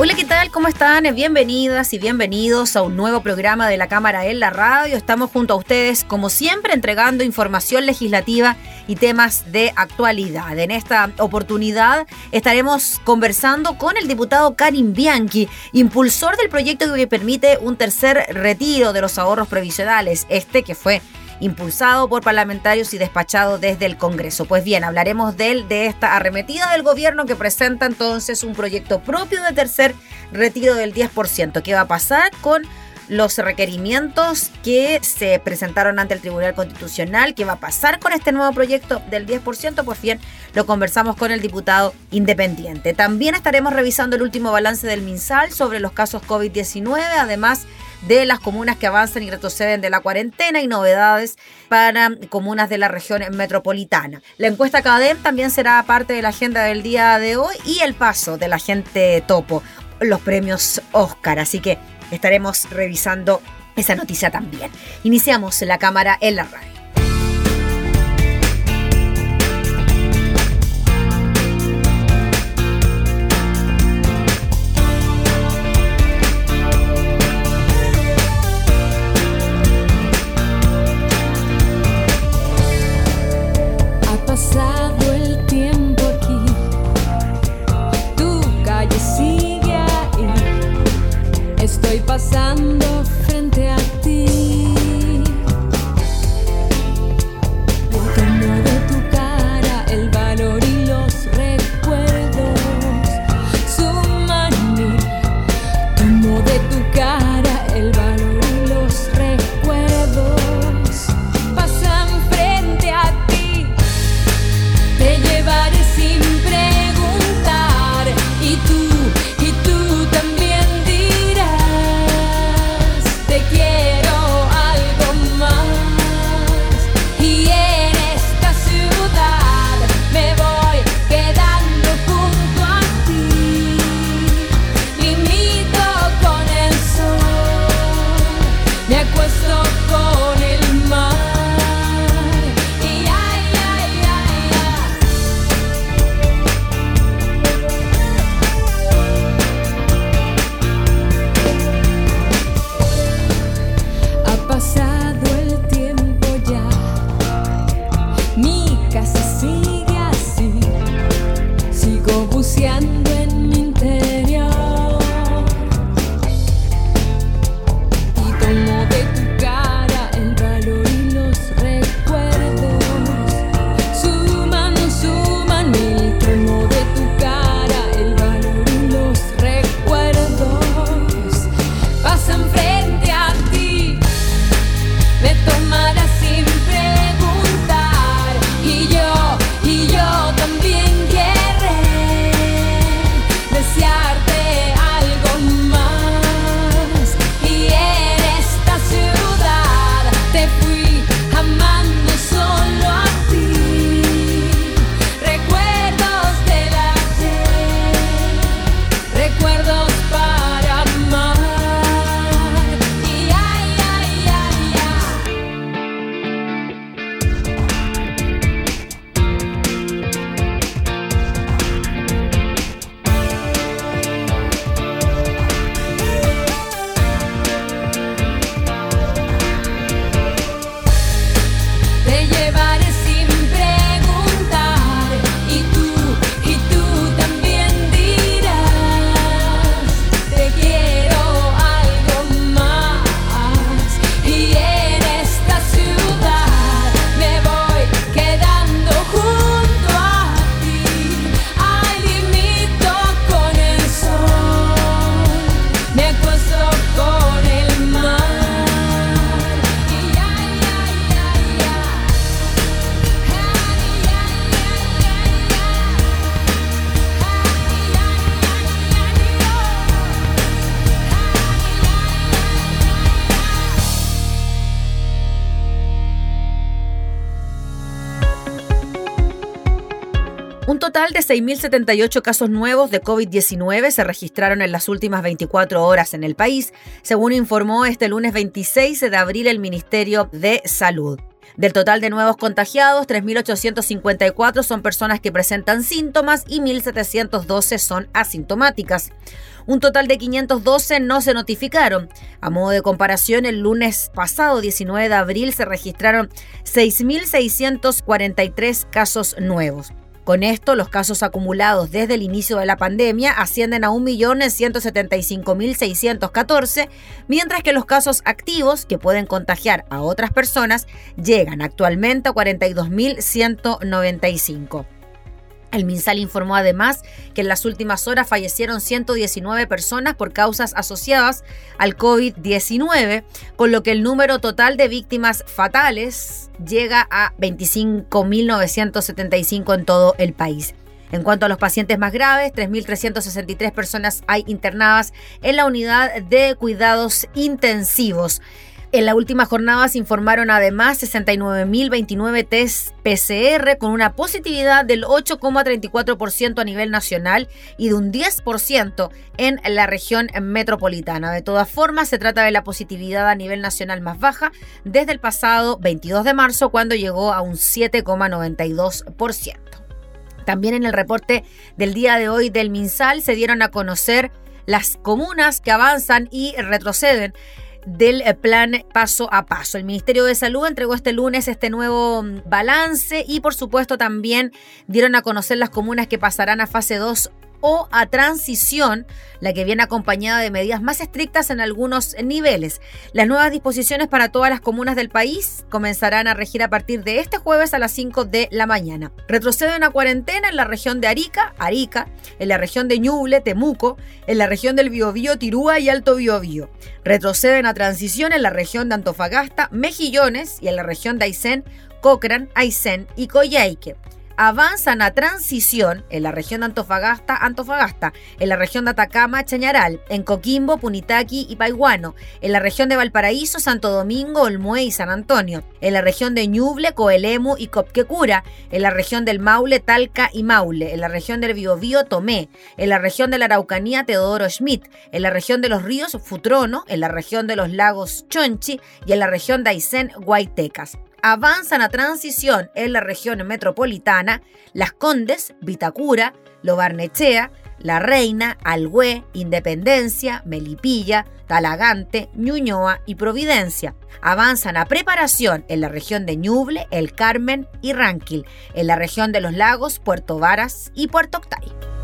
Hola, ¿qué tal? ¿Cómo están? Bienvenidas y bienvenidos a un nuevo programa de la Cámara en la Radio. Estamos junto a ustedes, como siempre, entregando información legislativa y temas de actualidad. En esta oportunidad estaremos conversando con el diputado Karim Bianchi, impulsor del proyecto que permite un tercer retiro de los ahorros previsionales, este que fue impulsado por parlamentarios y despachado desde el Congreso. Pues bien, hablaremos de de esta arremetida del gobierno que presenta entonces un proyecto propio de tercer retiro del 10%. ¿Qué va a pasar con los requerimientos que se presentaron ante el Tribunal Constitucional, qué va a pasar con este nuevo proyecto del 10%, por bien lo conversamos con el diputado independiente. También estaremos revisando el último balance del MinSal sobre los casos COVID-19, además de las comunas que avanzan y retroceden de la cuarentena y novedades para comunas de la región metropolitana. La encuesta CADEM también será parte de la agenda del día de hoy y el paso de la gente topo, los premios Oscar. Así que estaremos revisando esa noticia también. Iniciamos la cámara en la radio. De 6.078 casos nuevos de COVID-19 se registraron en las últimas 24 horas en el país, según informó este lunes 26 de abril el Ministerio de Salud. Del total de nuevos contagiados, 3.854 son personas que presentan síntomas y 1.712 son asintomáticas. Un total de 512 no se notificaron. A modo de comparación, el lunes pasado, 19 de abril, se registraron 6.643 casos nuevos. Con esto, los casos acumulados desde el inicio de la pandemia ascienden a 1.175.614, mientras que los casos activos que pueden contagiar a otras personas llegan actualmente a 42.195. El MinSal informó además que en las últimas horas fallecieron 119 personas por causas asociadas al COVID-19, con lo que el número total de víctimas fatales llega a 25.975 en todo el país. En cuanto a los pacientes más graves, 3.363 personas hay internadas en la unidad de cuidados intensivos. En la última jornada se informaron además 69.029 test PCR con una positividad del 8,34% a nivel nacional y de un 10% en la región metropolitana. De todas formas, se trata de la positividad a nivel nacional más baja desde el pasado 22 de marzo cuando llegó a un 7,92%. También en el reporte del día de hoy del MinSal se dieron a conocer las comunas que avanzan y retroceden del eh, plan paso a paso. El Ministerio de Salud entregó este lunes este nuevo mm, balance y por supuesto también dieron a conocer las comunas que pasarán a fase 2 o a transición, la que viene acompañada de medidas más estrictas en algunos niveles. Las nuevas disposiciones para todas las comunas del país comenzarán a regir a partir de este jueves a las 5 de la mañana. Retroceden a cuarentena en la región de Arica, Arica, en la región de Ñuble, Temuco, en la región del Biobío, Tirúa y Alto Biobío. Retroceden a transición en la región de Antofagasta, Mejillones y en la región de Aysén, Cochrane, Aysén y Coyhaique avanzan a transición en la región de Antofagasta, Antofagasta, en la región de Atacama, Chañaral, en Coquimbo, Punitaqui y Paiguano, en la región de Valparaíso, Santo Domingo, Olmué y San Antonio, en la región de Ñuble, Coelemu y Copquecura, en la región del Maule, Talca y Maule, en la región del Biobío, Tomé, en la región de la Araucanía, Teodoro Schmidt, en la región de los ríos, Futrono, en la región de los lagos, Chonchi y en la región de Aysén, Guaitecas avanzan a transición en la región metropolitana Las Condes, Vitacura, Lobarnechea, La Reina, Alhué, Independencia, Melipilla, Talagante, Ñuñoa y Providencia. Avanzan a preparación en la región de Ñuble, El Carmen y Ranquil, en la región de los lagos Puerto Varas y Puerto Octay.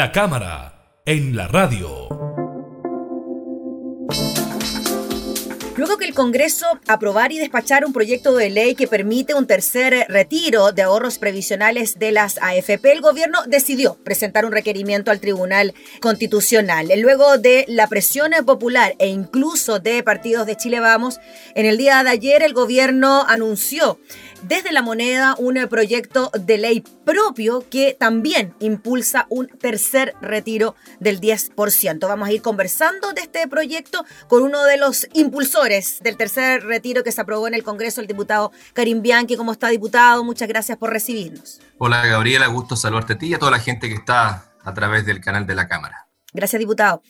La cámara en la radio. Luego que el Congreso aprobar y despachar un proyecto de ley que permite un tercer retiro de ahorros previsionales de las AFP, el gobierno decidió presentar un requerimiento al Tribunal Constitucional. Luego de la presión popular e incluso de partidos de Chile Vamos, en el día de ayer el gobierno anunció desde la moneda un proyecto de ley propio que también impulsa un tercer retiro del 10%. Vamos a ir conversando de este proyecto con uno de los impulsores del tercer retiro que se aprobó en el Congreso, el diputado Karim Bianchi. ¿Cómo está, diputado? Muchas gracias por recibirnos. Hola, Gabriela. Gusto saludarte a ti y a toda la gente que está a través del canal de la Cámara. Gracias, diputado.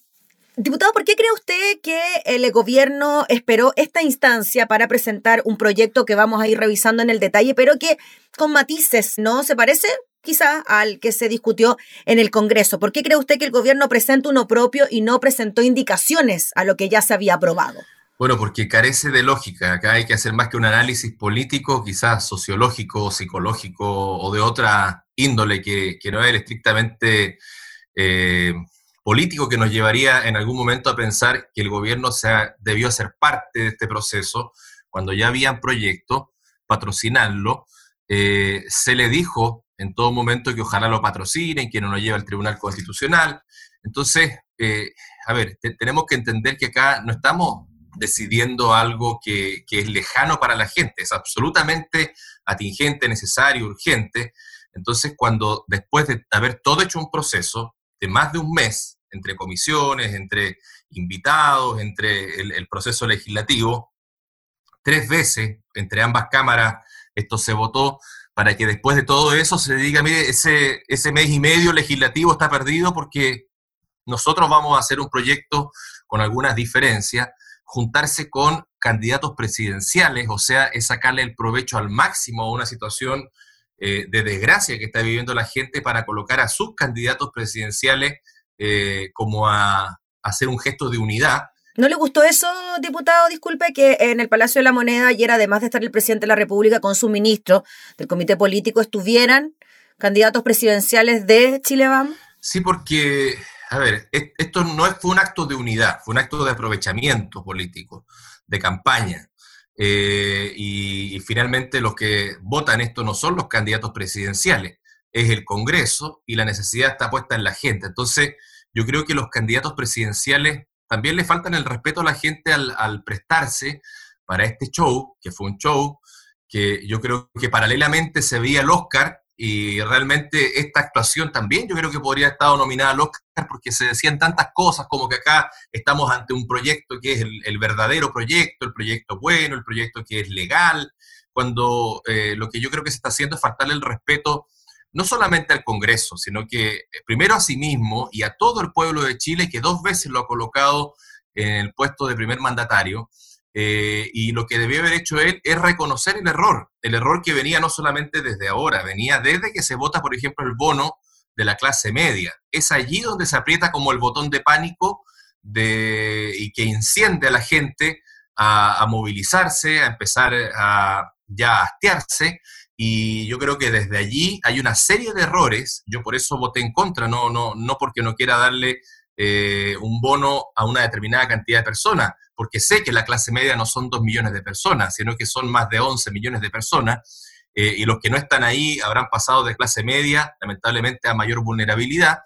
Diputado, ¿por qué cree usted que el gobierno esperó esta instancia para presentar un proyecto que vamos a ir revisando en el detalle, pero que con matices, ¿no? ¿Se parece? quizá al que se discutió en el Congreso. ¿Por qué cree usted que el gobierno presenta uno propio y no presentó indicaciones a lo que ya se había aprobado? Bueno, porque carece de lógica. Acá hay que hacer más que un análisis político, quizás sociológico, psicológico o de otra índole que, no es estrictamente eh, político que nos llevaría en algún momento a pensar que el gobierno se debió ser parte de este proceso cuando ya habían proyectos, patrocinarlo. Eh, se le dijo en todo momento que ojalá lo patrocinen, que no lo lleve al Tribunal Constitucional. Entonces, eh, a ver, tenemos que entender que acá no estamos decidiendo algo que, que, es lejano para la gente, es absolutamente atingente, necesario, urgente. Entonces, cuando después de haber todo hecho un proceso, de más de un mes, entre comisiones, entre invitados, entre el, proceso legislativo, tres veces entre ambas cámaras esto se votó para que después de todo eso se diga, mire, ese, ese mes y medio legislativo está perdido porque nosotros vamos a hacer un proyecto con algunas diferencias, juntarse con candidatos presidenciales, o sea, es sacarle el provecho al máximo a una situación eh, de desgracia que está viviendo la gente para colocar a sus candidatos presidenciales eh, como a, hacer un gesto de unidad. ¿No le gustó eso, diputado? Disculpe, que en el Palacio de la Moneda ayer, además de estar el presidente de la República con su ministro del comité político, estuvieran candidatos presidenciales de Chile Vamos. Sí, porque, a ver, esto no fue un acto de unidad, fue un acto de aprovechamiento político, de campaña. Eh, y, finalmente los que votan esto no son los candidatos presidenciales, es el Congreso y la necesidad está puesta en la gente. Entonces, yo creo que los candidatos presidenciales también le faltan el respeto a la gente al, al prestarse para este show, que fue un show que yo creo que paralelamente se veía el Oscar y realmente esta actuación también yo creo que podría haber estado nominada al Oscar porque se decían tantas cosas como que acá estamos ante un proyecto que es el, verdadero proyecto, el proyecto bueno, el proyecto que es legal, cuando eh, lo que yo creo que se está haciendo es faltarle el respeto no solamente al Congreso, sino que eh, primero a sí mismo y a todo el pueblo de Chile que dos veces lo ha colocado en el puesto de primer mandatario eh, y lo que debió haber hecho él es reconocer el error, el error que venía no solamente desde ahora, venía desde que se vota, por ejemplo, el bono de la clase media. Es allí donde se aprieta como el botón de pánico de, y que enciende a la gente a, movilizarse, a empezar a ya a hastiarse. Y yo creo que desde allí hay una serie de errores. Yo por eso voté en contra, no, no, no porque no quiera darle eh, un bono a una determinada cantidad de personas, porque sé que la clase media no son dos millones de personas, sino que son más de 11 millones de personas, eh, y los que no están ahí habrán pasado de clase media, lamentablemente, a mayor vulnerabilidad,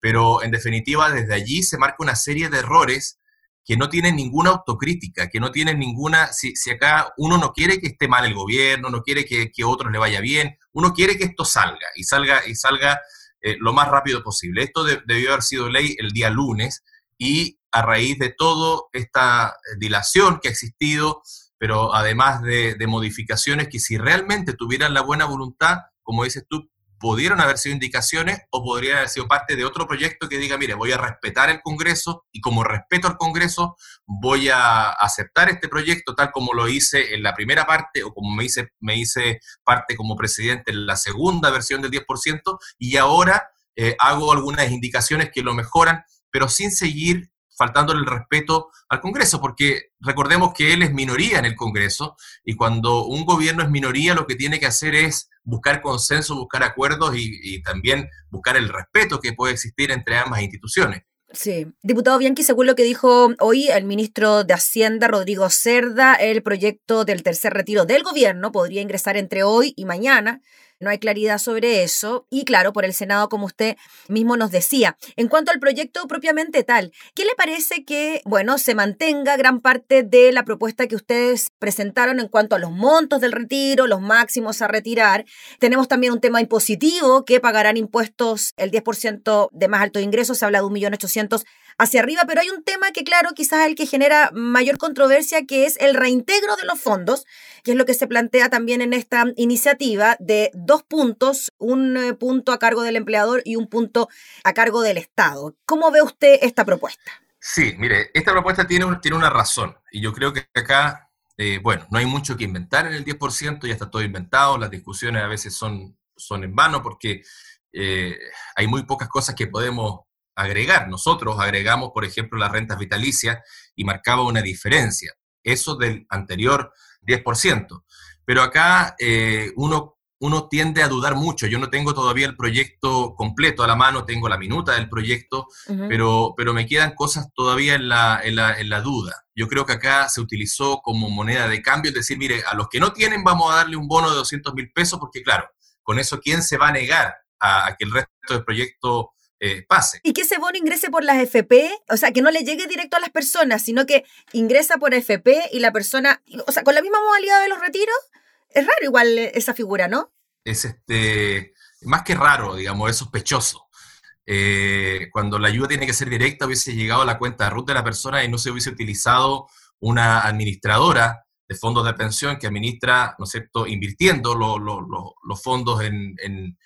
pero en definitiva desde allí se marca una serie de errores que no tienen ninguna autocrítica, que no tienen ninguna, si, acá uno no quiere que esté mal el gobierno, no quiere que, a otros le vaya bien, uno quiere que esto salga y salga y salga eh, lo más rápido posible. Esto debió haber sido ley el día lunes y a raíz de toda esta dilación que ha existido, pero además de, modificaciones que si realmente tuvieran la buena voluntad, como dices tú, pudieron haber sido indicaciones o podrían haber sido parte de otro proyecto que diga, mire, voy a respetar el Congreso y como respeto al Congreso, voy a aceptar este proyecto tal como lo hice en la primera parte o como me hice, me hice parte como presidente en la segunda versión del 10% y ahora eh, hago algunas indicaciones que lo mejoran, pero sin seguir faltándole el respeto al Congreso, porque recordemos que él es minoría en el Congreso y cuando un gobierno es minoría lo que tiene que hacer es buscar consenso, buscar acuerdos y, también buscar el respeto que puede existir entre ambas instituciones. Sí, diputado Bianchi, según lo que dijo hoy el ministro de Hacienda, Rodrigo Cerda, el proyecto del tercer retiro del gobierno podría ingresar entre hoy y mañana no hay claridad sobre eso. Y claro, por el Senado, como usted mismo nos decía. En cuanto al proyecto propiamente tal, ¿qué le parece que, bueno, se mantenga gran parte de la propuesta que ustedes presentaron en cuanto a los montos del retiro, los máximos a retirar? Tenemos también un tema impositivo que pagarán impuestos el 10% de más alto ingreso, se habla de 1.800.000 hacia arriba, pero hay un tema que, claro, quizás el que genera mayor controversia, que es el reintegro de los fondos, que es lo que se plantea también en esta iniciativa de dos puntos, un eh, punto a cargo del empleador y un punto a cargo del Estado. ¿Cómo ve usted esta propuesta? Sí, mire, esta propuesta tiene, tiene una razón y yo creo que acá, eh, bueno, no hay mucho que inventar en el 10%, ya está todo inventado, las discusiones a veces son, son en vano porque eh, hay muy pocas cosas que podemos agregar. Nosotros agregamos, por ejemplo, las rentas vitalicias y marcaba una diferencia, eso del anterior 10%. Pero acá eh, uno, uno tiende a dudar mucho. Yo no tengo todavía el proyecto completo a la mano, tengo la minuta del proyecto, pero, pero me quedan cosas todavía en la, en, la, en la duda. Yo creo que acá se utilizó como moneda de cambio, es decir, mire, a los que no tienen vamos a darle un bono de 200 mil pesos, porque claro, con eso, ¿quién se va a negar a, a que el resto del proyecto eh, pase. Y que ese bono ingrese por las FP, o sea, que no le llegue directo a las personas, sino que ingresa por FP y la persona, o sea, con la misma modalidad de los retiros, es raro igual esa figura, ¿no? Es este, más que raro, digamos, es sospechoso. Eh, cuando la ayuda tiene que ser directa, hubiese llegado a la cuenta de RUT de la persona y no se hubiese utilizado una administradora de fondos de pensión que administra, ¿no es cierto?, invirtiendo los fondos en, en,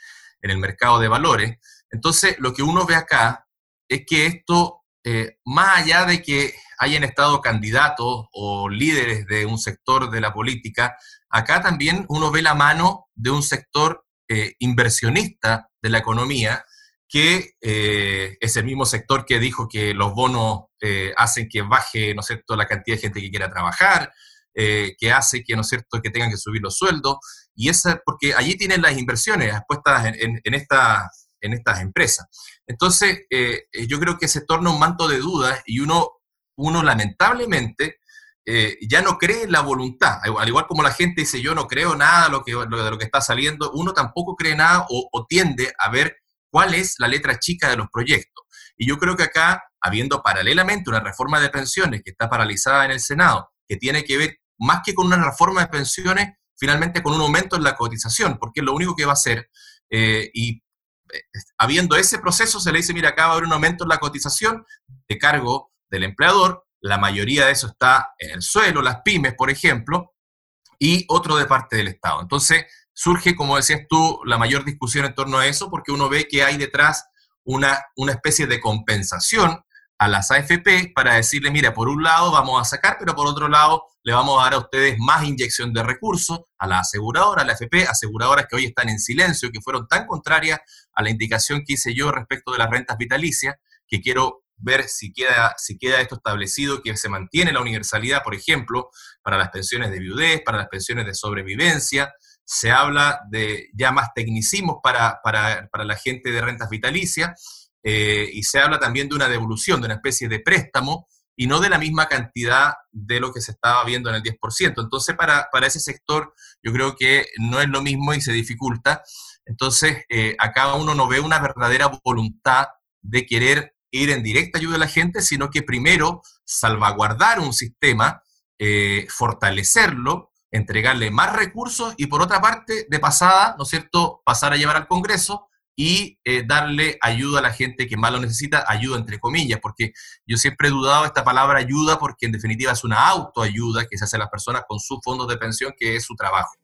en el mercado de valores. Entonces, lo que uno ve acá es que esto, eh, más allá de que hayan estado candidatos o líderes de un sector de la política, acá también uno ve la mano de un sector eh, inversionista de la economía, que eh, es el mismo sector que dijo que los bonos hacen que baje, ¿no es cierto?, la cantidad de gente que quiera trabajar, que hace que, ¿no es cierto?, que tengan que subir los sueldos, y esa, porque allí tienen las inversiones puestas en, en esta en estas empresas. Entonces, eh, eh, yo creo que se torna un manto de dudas y uno, uno lamentablemente eh, ya no cree en la voluntad. Al igual como la gente dice, yo no creo nada de lo que, de lo que está saliendo, uno tampoco cree nada o, tiende a ver cuál es la letra chica de los proyectos. Y yo creo que acá, habiendo paralelamente una reforma de pensiones que está paralizada en el Senado, que tiene que ver más que con una reforma de pensiones, finalmente con un aumento en la cotización, porque es lo único que va a hacer. y habiendo ese proceso, se le dice, mira, acá va a haber un aumento en la cotización de cargo del empleador, la mayoría de eso está en el suelo, las pymes, por ejemplo, y otro de parte del Estado. Entonces, surge, como decías tú, la mayor discusión en torno a eso, porque uno ve que hay detrás una, una especie de compensación a las AFP para decirle, mira, por un lado vamos a sacar, pero por otro lado le vamos a dar a ustedes más inyección de recursos a la aseguradora, a la AFP, aseguradoras que hoy están en silencio, que fueron tan contrarias a la indicación que hice yo respecto de las rentas vitalicias, que quiero ver si queda, si queda esto establecido, que se mantiene la universalidad, por ejemplo, para las pensiones de viudez, para las pensiones de sobrevivencia. Se habla de ya más tecnicismos para, para, para la gente de rentas vitalicias eh, y se habla también de una devolución, de una especie de préstamo, y no de la misma cantidad de lo que se estaba viendo en el 10%. Entonces, para, para ese sector, yo creo que no es lo mismo y se dificulta. Entonces, eh, acá uno no ve una verdadera voluntad de querer ir en directa ayuda a la gente, sino que primero salvaguardar un sistema, eh, fortalecerlo, entregarle más recursos y por otra parte, de pasada, ¿no es cierto?, pasar a llevar al Congreso y eh, darle ayuda a la gente que más lo necesita, ayuda entre comillas, porque yo siempre he dudado esta palabra ayuda porque en definitiva es una autoayuda que se hace a las personas con sus fondos de pensión, que es su trabajo.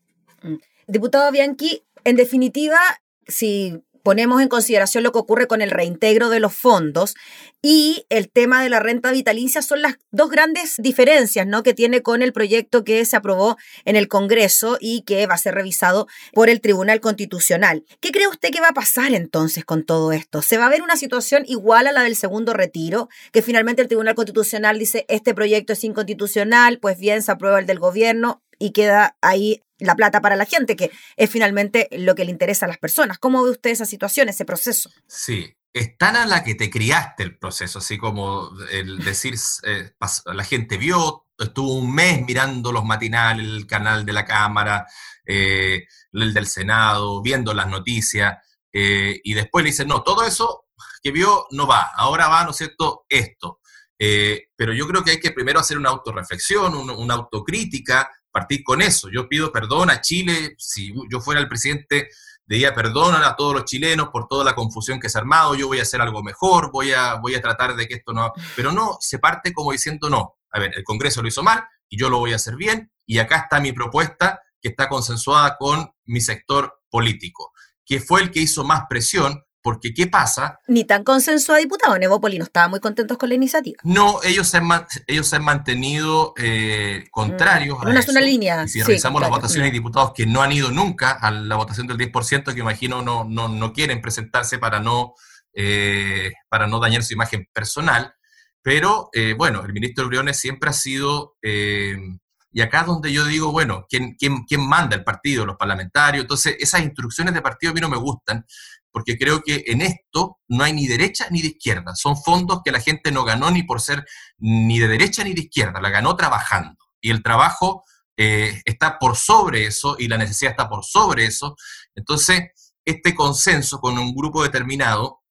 Mm. Diputado Bianchi, en definitiva, si ponemos en consideración lo que ocurre con el reintegro de los fondos y el tema de la renta vitalicia son las dos grandes diferencias ¿no? que tiene con el proyecto que se aprobó en el Congreso y que va a ser revisado por el Tribunal Constitucional. ¿Qué cree usted que va a pasar entonces con todo esto? ¿Se va a ver una situación igual a la del segundo retiro? Que finalmente el Tribunal Constitucional dice este proyecto es inconstitucional, pues bien, se aprueba el del gobierno y queda ahí la plata para la gente, que es finalmente lo que le interesa a las personas. ¿Cómo ve usted esa situación, ese proceso? Sí, es tan a la que te criaste el proceso, así como el decir, eh, la gente vio, estuvo un mes mirando los matinales, el canal de la Cámara, eh, el del Senado, viendo las noticias, eh, y después le dicen, no, todo eso que vio no va, ahora va, ¿no es cierto?, esto. pero yo creo que hay que primero hacer una autorreflexión, una autocrítica, partir con eso. Yo pido perdón a Chile, si yo fuera el presidente, diría perdón a todos los chilenos por toda la confusión que se ha armado, yo voy a hacer algo mejor, voy a, voy a tratar de que esto no... Pero no, se parte como diciendo no. A ver, el Congreso lo hizo mal y yo lo voy a hacer bien y acá está mi propuesta que está consensuada con mi sector político, que fue el que hizo más presión porque, ¿qué pasa? Ni tan consensuado diputado. Nevópoli no estaba muy contentos con la iniciativa. No, ellos se han, ellos se han mantenido eh, contrarios mm, a eso. una línea. Y si revisamos las votaciones de diputados que no han ido nunca a la votación del 10%, que imagino no, no, no quieren presentarse para no, eh, para no dañar su imagen personal. Pero, eh, bueno, el ministro Briones siempre ha sido... y acá es donde yo digo, bueno, ¿quién, quién, quién manda el partido? Los parlamentarios. Entonces, esas instrucciones de partido a mí no me gustan, porque creo que en esto no hay ni derecha ni de izquierda. Son fondos que la gente no ganó ni por ser ni de derecha ni de izquierda, la ganó trabajando. Y el trabajo eh, está por sobre eso y la necesidad está por sobre eso. Entonces, este consenso con un grupo determinado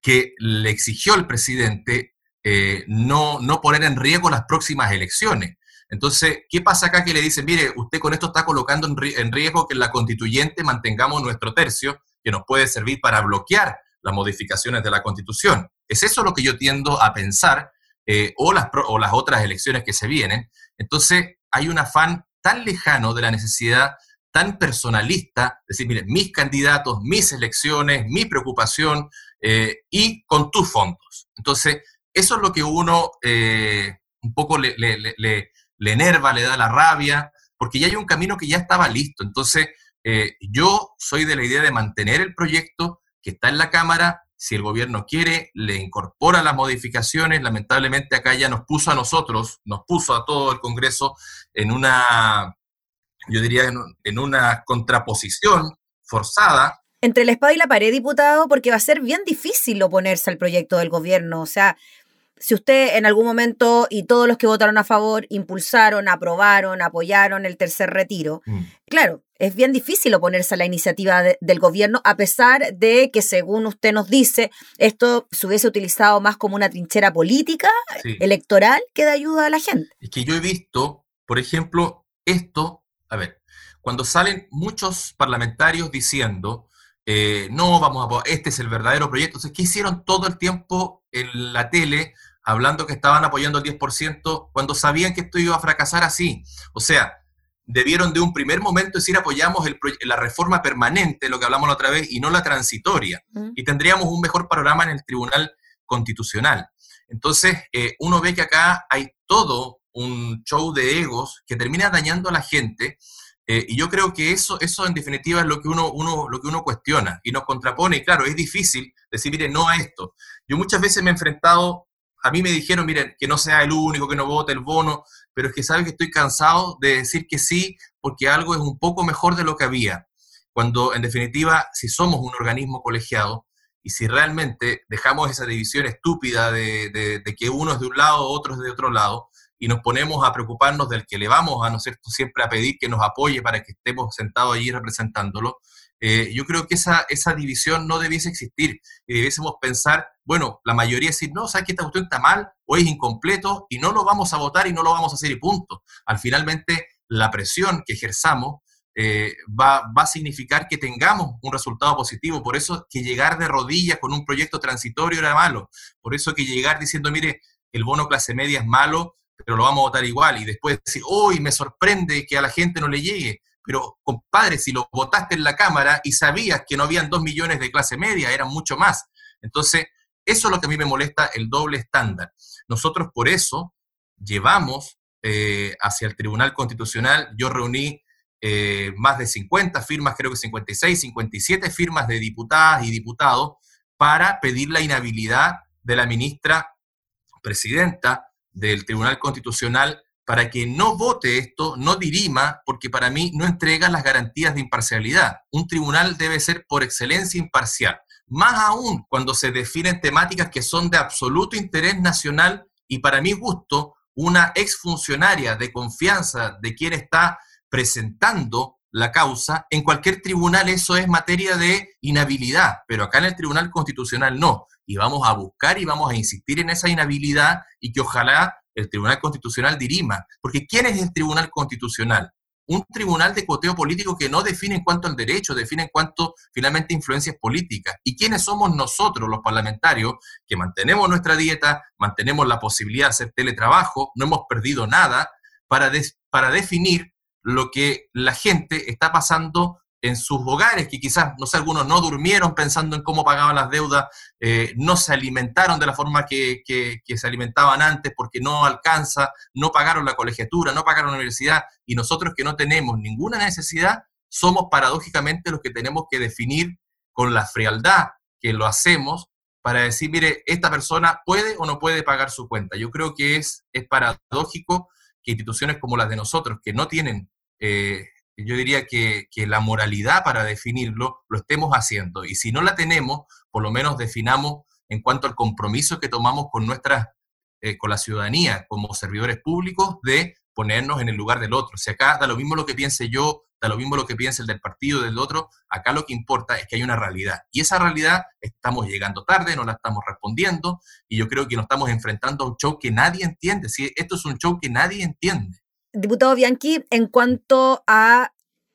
que le exigió al presidente eh, no, no poner en riesgo las próximas elecciones. Entonces, ¿qué pasa acá que le dicen, mire, usted con esto está colocando en riesgo que en la constituyente mantengamos nuestro tercio que nos puede servir para bloquear las modificaciones de la Constitución. Es eso lo que yo tiendo a pensar, eh, o, las, o las otras elecciones que se vienen. Entonces, hay un afán tan lejano de la necesidad, tan personalista, decir, miren, mis candidatos, mis elecciones, mi preocupación, eh, y con tus fondos. Entonces, eso es lo que uno eh, un poco le, le, le, le enerva, le da la rabia, porque ya hay un camino que ya estaba listo. Entonces, eh, yo soy de la idea de mantener el proyecto que está en la Cámara. Si el gobierno quiere, le incorpora las modificaciones. Lamentablemente acá ya nos puso a nosotros, nos puso a todo el Congreso en una, yo diría, en una contraposición forzada. Entre la espada y la pared, diputado, porque va a ser bien difícil oponerse al proyecto del gobierno. O sea, si usted en algún momento y todos los que votaron a favor impulsaron, aprobaron, apoyaron el tercer retiro, mm. claro, es bien difícil oponerse a la iniciativa del gobierno, a pesar de que, según usted nos dice, esto se hubiese utilizado más como una trinchera política, electoral, que de ayuda a la gente. Es que yo he visto, por ejemplo, esto, a ver, cuando salen muchos parlamentarios diciendo, eh, no, vamos a, este es el verdadero proyecto, ¿qué hicieron todo el tiempo en la tele? Hablando que estaban apoyando el 10% cuando sabían que esto iba a fracasar así. O sea, debieron de un primer momento decir apoyamos la reforma permanente, lo que hablamos la otra vez, y no la transitoria. Y tendríamos un mejor panorama en el Tribunal Constitucional. Entonces, eh, uno ve que acá hay todo un show de egos que termina dañando a la gente. Eh, y yo creo que eso, eso en definitiva es lo que, uno, uno, lo que uno cuestiona y nos contrapone. Y claro, es difícil decir, mire, no a esto. Yo muchas veces me he enfrentado a mí me dijeron, miren, que no sea el único que no vote el bono, pero es que sabe que estoy cansado de decir que sí, porque algo es un poco mejor de lo que había. Cuando, en definitiva, si somos un organismo colegiado y si realmente dejamos esa división estúpida de, que uno es de un lado, otro es de otro lado, y nos ponemos a preocuparnos del que le vamos a, no ser siempre a pedir que nos apoye para que estemos sentados allí representándolo, eh, yo creo que esa, esa división no debiese existir y debiésemos pensar, bueno, la mayoría decir, no, ¿sabes que esta cuestión está mal o es incompleto y no lo vamos a votar y no lo vamos a hacer y punto? Al finalmente, la presión que ejerzamos eh, va, va, a significar que tengamos un resultado positivo. Por eso que llegar de rodillas con un proyecto transitorio era malo. Por eso que llegar diciendo, mire, el bono clase media es malo, pero lo vamos a votar igual. Y después decir, uy, me sorprende que a la gente no le llegue pero compadre, si lo votaste en la Cámara y sabías que no habían dos millones de clase media, eran mucho más. Entonces, eso es lo que a mí me molesta, el doble estándar. Nosotros por eso llevamos eh, hacia el Tribunal Constitucional, yo reuní eh, más de 50 firmas, creo que 56, 57 firmas de diputadas y diputados para pedir la inhabilidad de la ministra presidenta del Tribunal Constitucional para que no vote esto, no dirima, porque para mí no entrega las garantías de imparcialidad. Un tribunal debe ser por excelencia imparcial, más aún cuando se definen temáticas que son de absoluto interés nacional y para mi gusto, una exfuncionaria de confianza de quien está presentando la causa, en cualquier tribunal eso es materia de inhabilidad, pero acá en el Tribunal Constitucional no. Y vamos a buscar y vamos a insistir en esa inhabilidad y que ojalá el Tribunal Constitucional dirima. Porque ¿quién es el Tribunal Constitucional? Un tribunal de coteo político que no define en cuanto al derecho, define en cuanto finalmente influencias políticas. ¿Y quiénes somos nosotros, los parlamentarios, que mantenemos nuestra dieta, mantenemos la posibilidad de hacer teletrabajo, no hemos perdido nada, para, para definir lo que la gente está pasando en sus hogares, que quizás, no sé, algunos no durmieron pensando en cómo pagaban las deudas, eh, no se alimentaron de la forma que, se alimentaban antes porque no alcanza, no pagaron la colegiatura, no pagaron la universidad, y nosotros que no tenemos ninguna necesidad, somos paradójicamente los que tenemos que definir con la frialdad que lo hacemos para decir, mire, esta persona puede o no puede pagar su cuenta. Yo creo que es, es paradójico que instituciones como las de nosotros, que no tienen eh, yo diría que, la moralidad para definirlo lo estemos haciendo. Y si no la tenemos, por lo menos definamos en cuanto al compromiso que tomamos con nuestra, eh, con la ciudadanía como servidores públicos de ponernos en el lugar del otro. Si acá da lo mismo lo que piense yo, da lo mismo lo que piense el del partido del otro, acá lo que importa es que hay una realidad. Y esa realidad estamos llegando tarde, no la estamos respondiendo, y yo creo que nos estamos enfrentando a un show que nadie entiende. Si esto es un show que nadie entiende diputado Bianchi, en cuanto a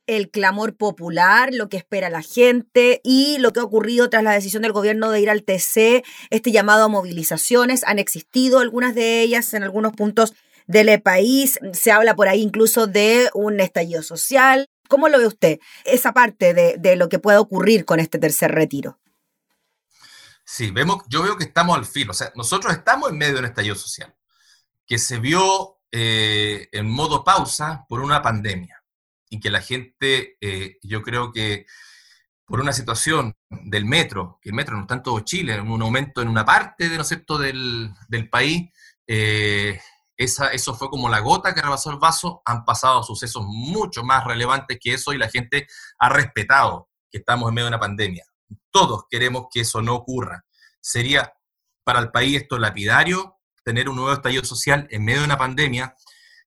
el clamor popular, lo que espera la gente y lo que ha ocurrido tras la decisión del gobierno de ir al TC, este llamado a movilizaciones, han existido algunas de ellas en algunos puntos del país, se habla por ahí incluso de un estallido social. ¿Cómo lo ve usted esa parte de, lo que pueda ocurrir con este tercer retiro? Sí, vemos, yo veo que estamos al filo, o sea, nosotros estamos en medio de un estallido social, que se vio eh, en modo pausa por una pandemia y que la gente, eh, yo creo que por una situación del metro, que el metro no está en todo Chile, un aumento en una parte de, ¿no del, del, país, eh, esa, eso fue como la gota que rebasó el vaso, han pasado sucesos mucho más relevantes que eso y la gente ha respetado que estamos en medio de una pandemia. Todos queremos que eso no ocurra. Sería para el país esto lapidario tener un nuevo estallido social en medio de una pandemia,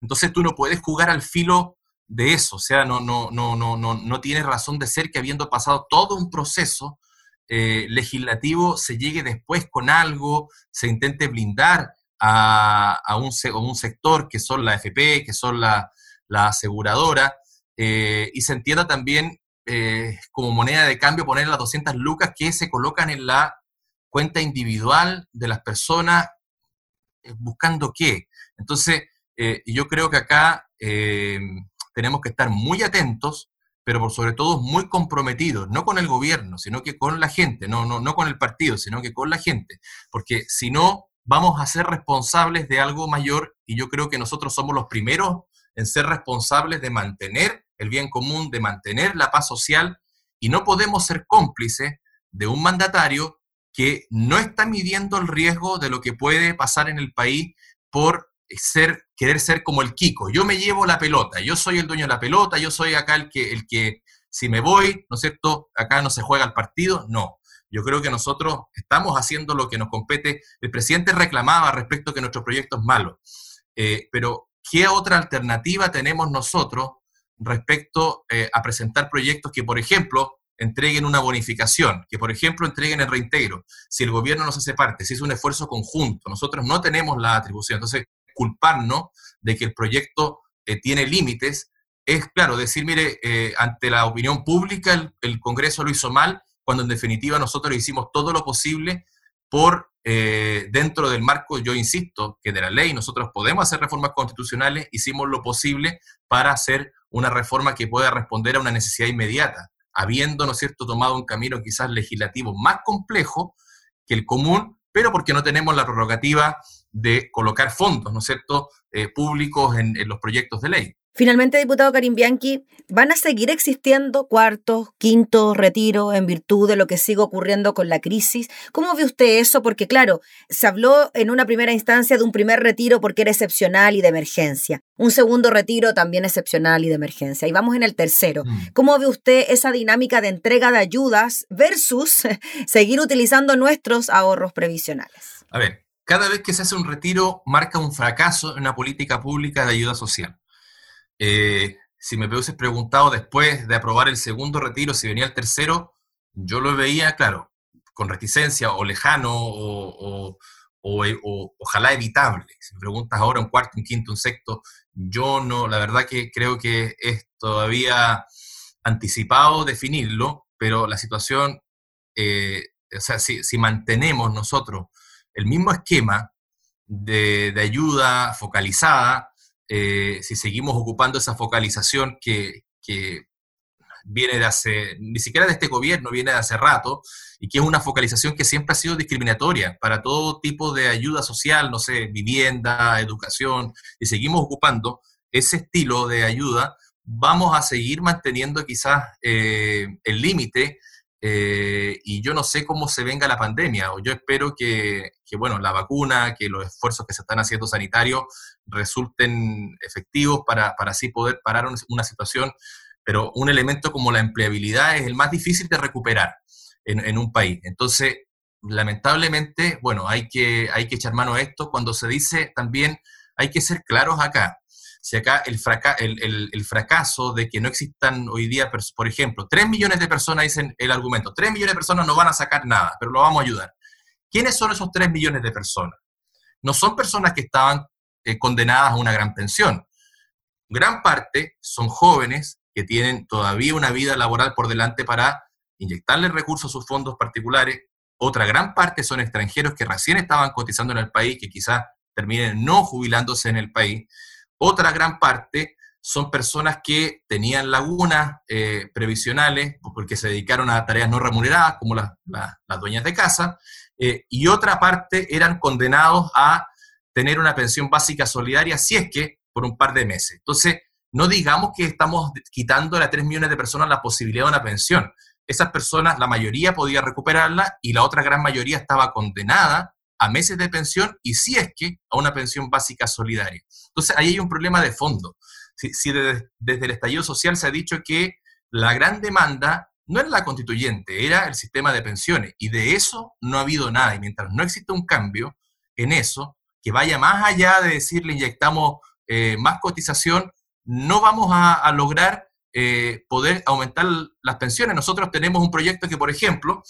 entonces tú no puedes jugar al filo de eso, o sea, no, no, no, no, no, no tiene razón de ser que habiendo pasado todo un proceso eh, legislativo se llegue después con algo, se intente blindar a, a, un, un, sector que son la FP, que son la, la aseguradora, eh, y se entienda también eh, como moneda de cambio poner las 200 lucas que se colocan en la cuenta individual de las personas buscando qué. Entonces, eh, yo creo que acá eh, tenemos que estar muy atentos, pero por sobre todo muy comprometidos, no con el gobierno, sino que con la gente, no, no, no con el partido, sino que con la gente, porque si no, vamos a ser responsables de algo mayor y yo creo que nosotros somos los primeros en ser responsables de mantener el bien común, de mantener la paz social y no podemos ser cómplices de un mandatario que no está midiendo el riesgo de lo que puede pasar en el país por ser, querer ser como el Kiko. Yo me llevo la pelota, yo soy el dueño de la pelota, yo soy acá el que, el que si me voy, ¿no es cierto? Acá no se juega el partido, no. Yo creo que nosotros estamos haciendo lo que nos compete. El presidente reclamaba respecto a que nuestro proyecto es malo, eh, pero ¿qué otra alternativa tenemos nosotros respecto eh, a presentar proyectos que, por ejemplo, entreguen una bonificación, que por ejemplo entreguen el reintegro. Si el gobierno nos hace parte, si es un esfuerzo conjunto, nosotros no tenemos la atribución. Entonces, culparnos de que el proyecto eh, tiene límites es, claro, decir, mire, eh, ante la opinión pública el, Congreso lo hizo mal, cuando en definitiva nosotros hicimos todo lo posible por eh, dentro del marco, yo insisto, que de la ley nosotros podemos hacer reformas constitucionales, hicimos lo posible para hacer una reforma que pueda responder a una necesidad inmediata, habiendo, ¿no cierto?, tomado un camino quizás legislativo más complejo que el común, pero porque no tenemos la prerrogativa de colocar fondos, ¿no cierto?, eh, públicos en los proyectos de ley. Finalmente, diputado Karim Bianchi, ¿van a seguir existiendo cuartos, quintos, retiros en virtud de lo que sigue ocurriendo con la crisis? ¿Cómo ve usted eso? Porque claro, se habló en una primera instancia de un primer retiro porque era excepcional y de emergencia. Un segundo retiro también excepcional y de emergencia. Y vamos en el tercero. Mm. ¿Cómo ve usted esa dinámica de entrega de ayudas versus seguir utilizando nuestros ahorros previsionales? A ver, cada vez que se hace un retiro marca un fracaso en una política pública de ayuda social. Eh, si me hubieses preguntado después de aprobar el segundo retiro si venía el tercero, yo lo veía, claro, con reticencia o lejano o, ojalá evitable. Si me preguntas ahora un cuarto, un quinto, un sexto, yo no, la verdad que creo que es todavía anticipado definirlo, pero la situación, eh, o sea, si, mantenemos nosotros el mismo esquema de, de ayuda focalizada, eh, si seguimos ocupando esa focalización que, viene de hace, ni siquiera de este gobierno, viene de hace rato, y que es una focalización que siempre ha sido discriminatoria para todo tipo de ayuda social, no sé, vivienda, educación, y seguimos ocupando ese estilo de ayuda, vamos a seguir manteniendo quizás eh, el límite eh, y yo no sé cómo se venga la pandemia, o yo espero que, bueno, la vacuna, que los esfuerzos que se están haciendo sanitarios resulten efectivos para, así poder parar una situación, pero un elemento como la empleabilidad es el más difícil de recuperar en, un país. Entonces, lamentablemente, bueno, hay que, hay que echar mano a esto. Cuando se dice también, hay que ser claros acá si acá el, el, fracaso de que no existan hoy día, por ejemplo, 3 millones de personas dicen el argumento, 3 millones de personas no van a sacar nada, pero lo vamos a ayudar. ¿Quiénes son esos 3 millones de personas? No son personas que estaban eh, condenadas a una gran pensión. Gran parte son jóvenes que tienen todavía una vida laboral por delante para inyectarle recursos a sus fondos particulares. Otra gran parte son extranjeros que recién estaban cotizando en el país, que quizás terminen no jubilándose en el país. Otra gran parte son personas que tenían lagunas eh, previsionales porque se dedicaron a tareas no remuneradas, como las, dueñas de casa, eh, y otra parte eran condenados a tener una pensión básica solidaria, si es que por un par de meses. Entonces, no digamos que estamos quitando a 3 millones de personas la posibilidad de una pensión. Esas personas, la mayoría podía recuperarla y la otra gran mayoría estaba condenada a meses de pensión y si es que a una pensión básica solidaria. Entonces ahí hay un problema de fondo. Si, desde, el estallido social se ha dicho que la gran demanda no era la constituyente, era el sistema de pensiones y de eso no ha habido nada y mientras no existe un cambio en eso, que vaya más allá de decirle inyectamos eh, más cotización, no vamos a, lograr eh, poder aumentar las pensiones. Nosotros tenemos un proyecto que, por ejemplo,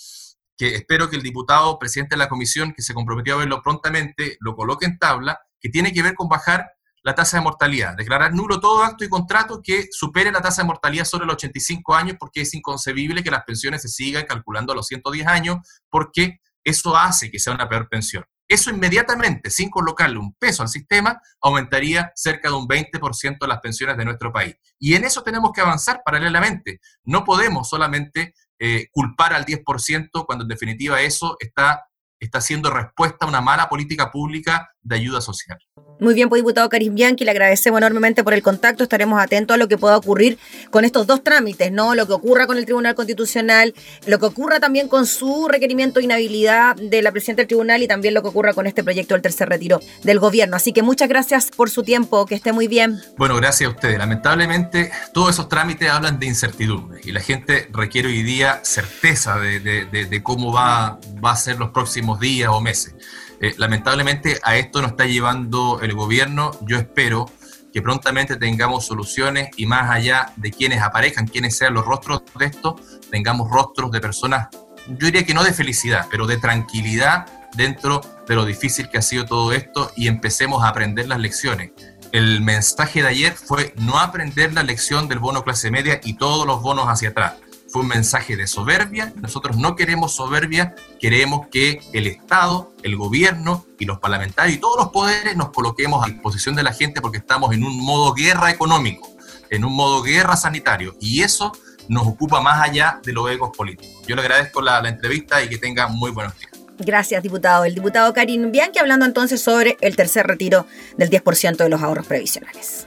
que espero que el diputado presidente de la comisión, que se comprometió a verlo prontamente, lo coloque en tabla, que tiene que ver con bajar la tasa de mortalidad, declarar nulo todo acto y contrato que supere la tasa de mortalidad sobre los 85 años, porque es inconcebible que las pensiones se sigan calculando a los 110 años, porque eso hace que sea una peor pensión. Eso inmediatamente, sin colocarle un peso al sistema, aumentaría cerca de un 20% las pensiones de nuestro país. Y en eso tenemos que avanzar paralelamente. No podemos solamente eh, culpar al 10% cuando en definitiva eso está, está siendo respuesta a una mala política pública de ayuda social. Muy bien, pues diputado Karim Bianchi, le agradecemos enormemente por el contacto. Estaremos atentos a lo que pueda ocurrir con estos dos trámites, ¿no? Lo que ocurra con el Tribunal Constitucional, lo que ocurra también con su requerimiento de inhabilidad de la presidenta del tribunal y también lo que ocurra con este proyecto del tercer retiro del gobierno. Así que muchas gracias por su tiempo, que esté muy bien. Bueno, gracias a ustedes. Lamentablemente, todos esos trámites hablan de incertidumbre y la gente requiere hoy día certeza de, de cómo va, va a ser los próximos días o meses. Eh, lamentablemente a esto nos está llevando el gobierno. Yo espero que prontamente tengamos soluciones y más allá de quienes aparezcan, quienes sean los rostros de esto, tengamos rostros de personas, yo diría que no de felicidad, pero de tranquilidad dentro de lo difícil que ha sido todo esto y empecemos a aprender las lecciones. El mensaje de ayer fue no aprender la lección del bono clase media y todos los bonos hacia atrás fue un mensaje de soberbia. Nosotros no queremos soberbia, queremos que el Estado, el gobierno y los parlamentarios y todos los poderes nos coloquemos a disposición de la gente porque estamos en un modo guerra económico, en un modo guerra sanitario. Y eso nos ocupa más allá de los egos políticos. Yo le agradezco la, la entrevista y que tenga muy buenos días. Gracias, diputado. El diputado Karim Bianchi hablando entonces sobre el tercer retiro del 10% de los ahorros previsionales.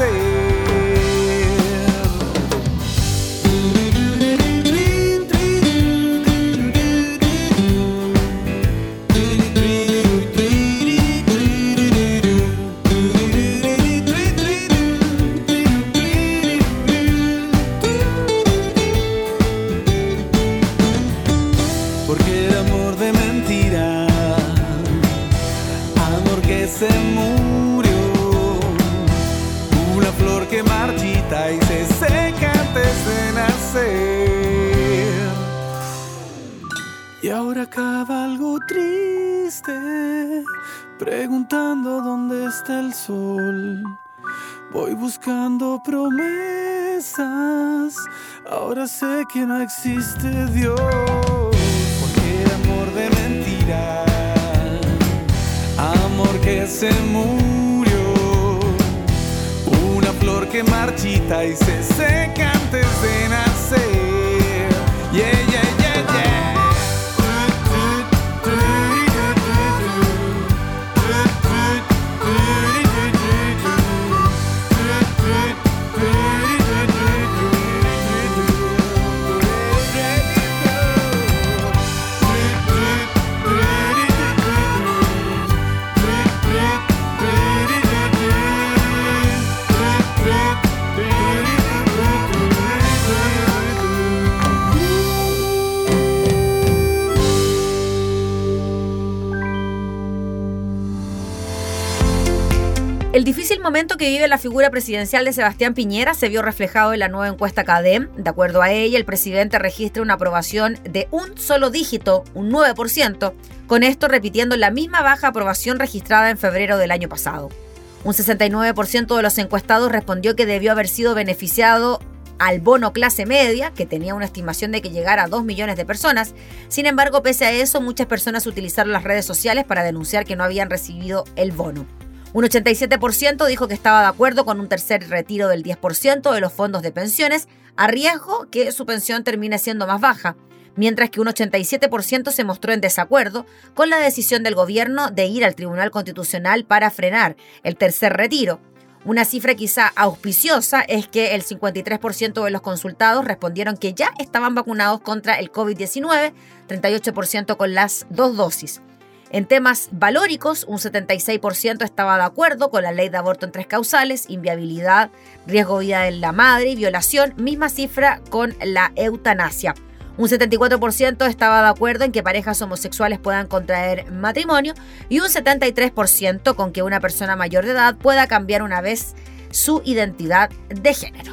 de preguntando dónde está el sol. Voy buscando promesas, ahora sé que no existe Dios, porque el amor de mentira, amor que se murió, una flor que marchita y se seca antes de nacer. El momento que vive la figura presidencial de Sebastián Piñera se vio reflejado en la nueva encuesta CADEM. De acuerdo a ella, el presidente registra una aprobación de un solo dígito, un 9%, con esto repitiendo la misma baja aprobación registrada en febrero del año pasado. Un 69% de los encuestados respondió que debió haber sido beneficiado al bono clase media, que tenía una estimación de que llegara a 2 millones de personas. Sin embargo, pese a eso, muchas personas utilizaron las redes sociales para denunciar que no habían recibido el bono. Un 87% dijo que estaba de acuerdo con un tercer retiro del 10% de los fondos de pensiones, a riesgo que su pensión termine siendo más baja, mientras que un 87% se mostró en desacuerdo con la decisión del gobierno de ir al Tribunal Constitucional para frenar el tercer retiro. Una cifra quizá auspiciosa es que el 53% de los consultados respondieron que ya estaban vacunados contra el COVID-19, 38% con las dos dosis. En temas valóricos, un 76% estaba de acuerdo con la ley de aborto en tres causales, inviabilidad, riesgo de vida de la madre y violación, misma cifra con la eutanasia. Un 74% estaba de acuerdo en que parejas homosexuales puedan contraer matrimonio y un 73% con que una persona mayor de edad pueda cambiar una vez su identidad de género.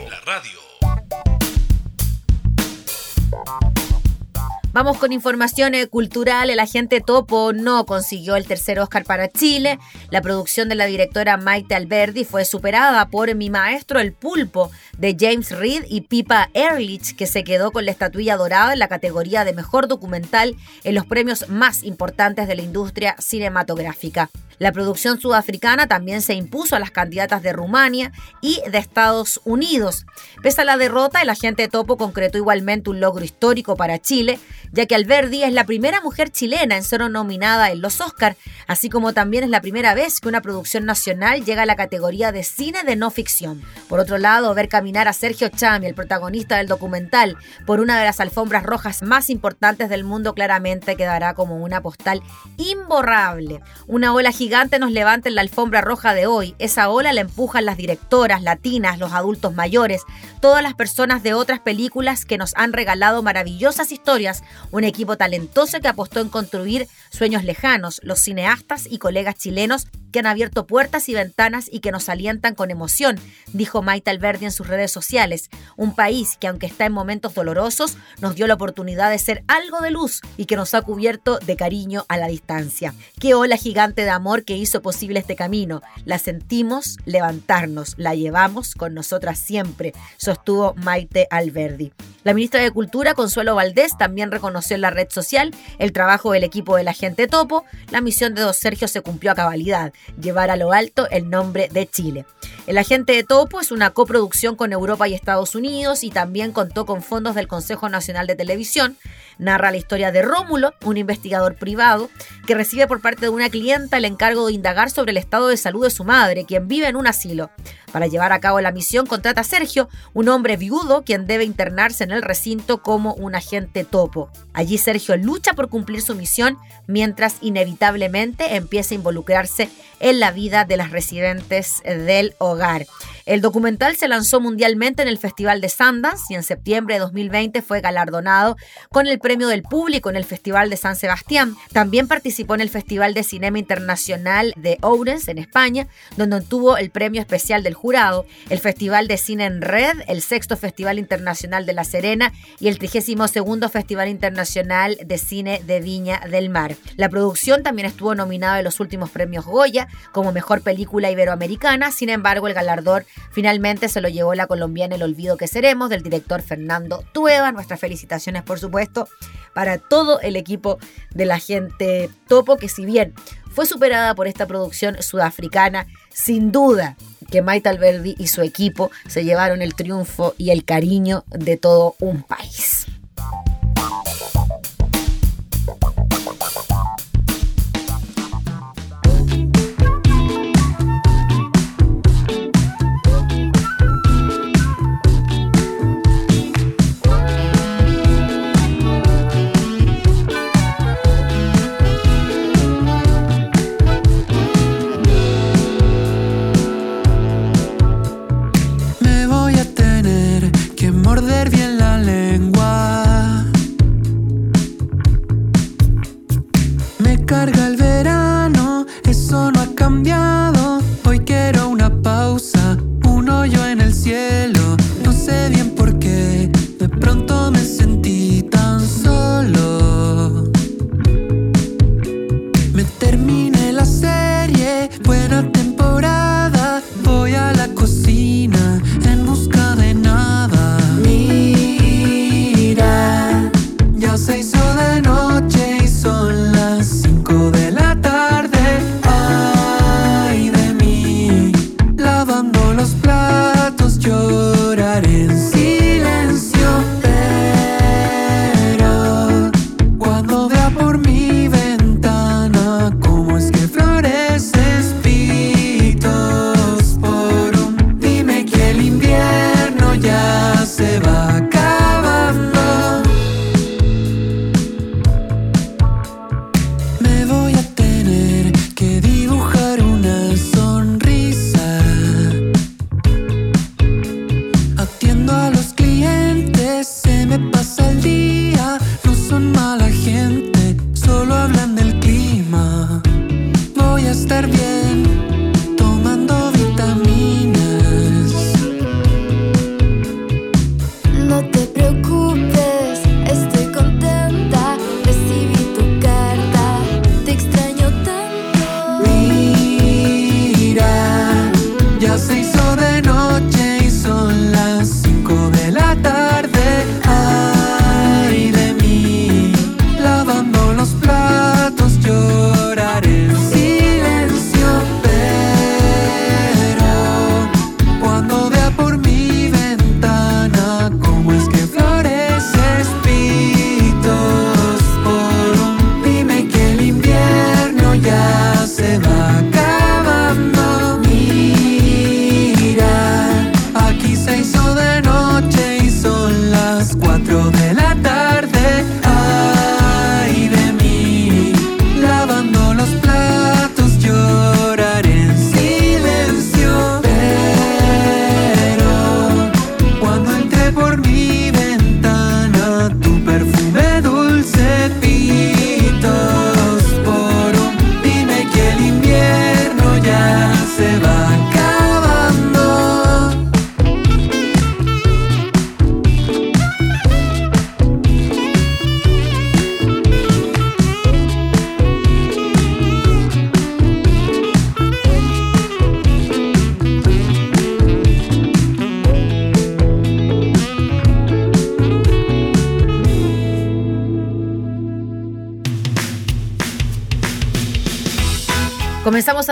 Con información cultural. El agente Topo no consiguió el tercer Oscar para Chile. La producción de la directora Maite Alberdi fue superada por Mi Maestro el Pulpo de James Reed y Pipa Ehrlich, que se quedó con la estatuilla dorada en la categoría de mejor documental en los premios más importantes de la industria cinematográfica. La producción sudafricana también se impuso a las candidatas de Rumania y de Estados Unidos. Pese a la derrota, el agente Topo concretó igualmente un logro histórico para Chile, ya que Alberdi es la primera mujer chilena en ser nominada en los Oscar, así como también es la primera vez que una producción nacional llega a la categoría de cine de no ficción. Por otro lado, ver caminar a Sergio Chami, el protagonista del documental, por una de las alfombras rojas más importantes del mundo, claramente quedará como una postal imborrable. Una ola gigante nos levanta en la alfombra roja de hoy. Esa ola la empujan las directoras, latinas, los adultos mayores, todas las personas de otras películas que nos han regalado maravillosas historias, un equipo talentoso que apostó en construir sueños lejanos, los cineastas y colegas chilenos que han abierto puertas y ventanas y que nos alientan con emoción, dijo Maite Alberdi en sus redes sociales. Un país que aunque está en momentos dolorosos, nos dio la oportunidad de ser algo de luz y que nos ha cubierto de cariño a la distancia. Qué ola gigante de amor que hizo posible este camino. La sentimos levantarnos, la llevamos con nosotras siempre, sostuvo Maite Alberdi. La ministra de Cultura, Consuelo Valdés, también reconoció en la red social el trabajo del equipo de la gente Topo. La misión de Don Sergio se cumplió a cabalidad, llevar a lo alto el nombre de Chile. El agente de Topo es una coproducción con Europa y Estados Unidos y también contó con fondos del Consejo Nacional de Televisión. Narra la historia de Rómulo, un investigador privado, que recibe por parte de una clienta el encargo de indagar sobre el estado de salud de su madre, quien vive en un asilo. Para llevar a cabo la misión contrata a Sergio, un hombre viudo quien debe internarse en el recinto como un agente topo. Allí Sergio lucha por cumplir su misión mientras inevitablemente empieza a involucrarse en la vida de las residentes del hogar. El documental se lanzó mundialmente en el Festival de Sundance y en septiembre de 2020 fue galardonado con el premio del público en el Festival de San Sebastián. También participó en el Festival de Cinema Internacional de Ourense en España, donde obtuvo el premio especial del jurado, el Festival de Cine en Red, el sexto Festival Internacional de La Serena y el 32 Festival Internacional de Cine de Viña del Mar. La producción también estuvo nominada en los últimos premios Goya como mejor película iberoamericana, sin embargo el galardón finalmente se lo llevó la colombiana El Olvido que Seremos del director Fernando Tueva. Nuestras felicitaciones por supuesto para todo el equipo de la gente Topo que si bien fue superada por esta producción sudafricana, sin duda que Maite Alberdi y su equipo se llevaron el triunfo y el cariño de todo un país.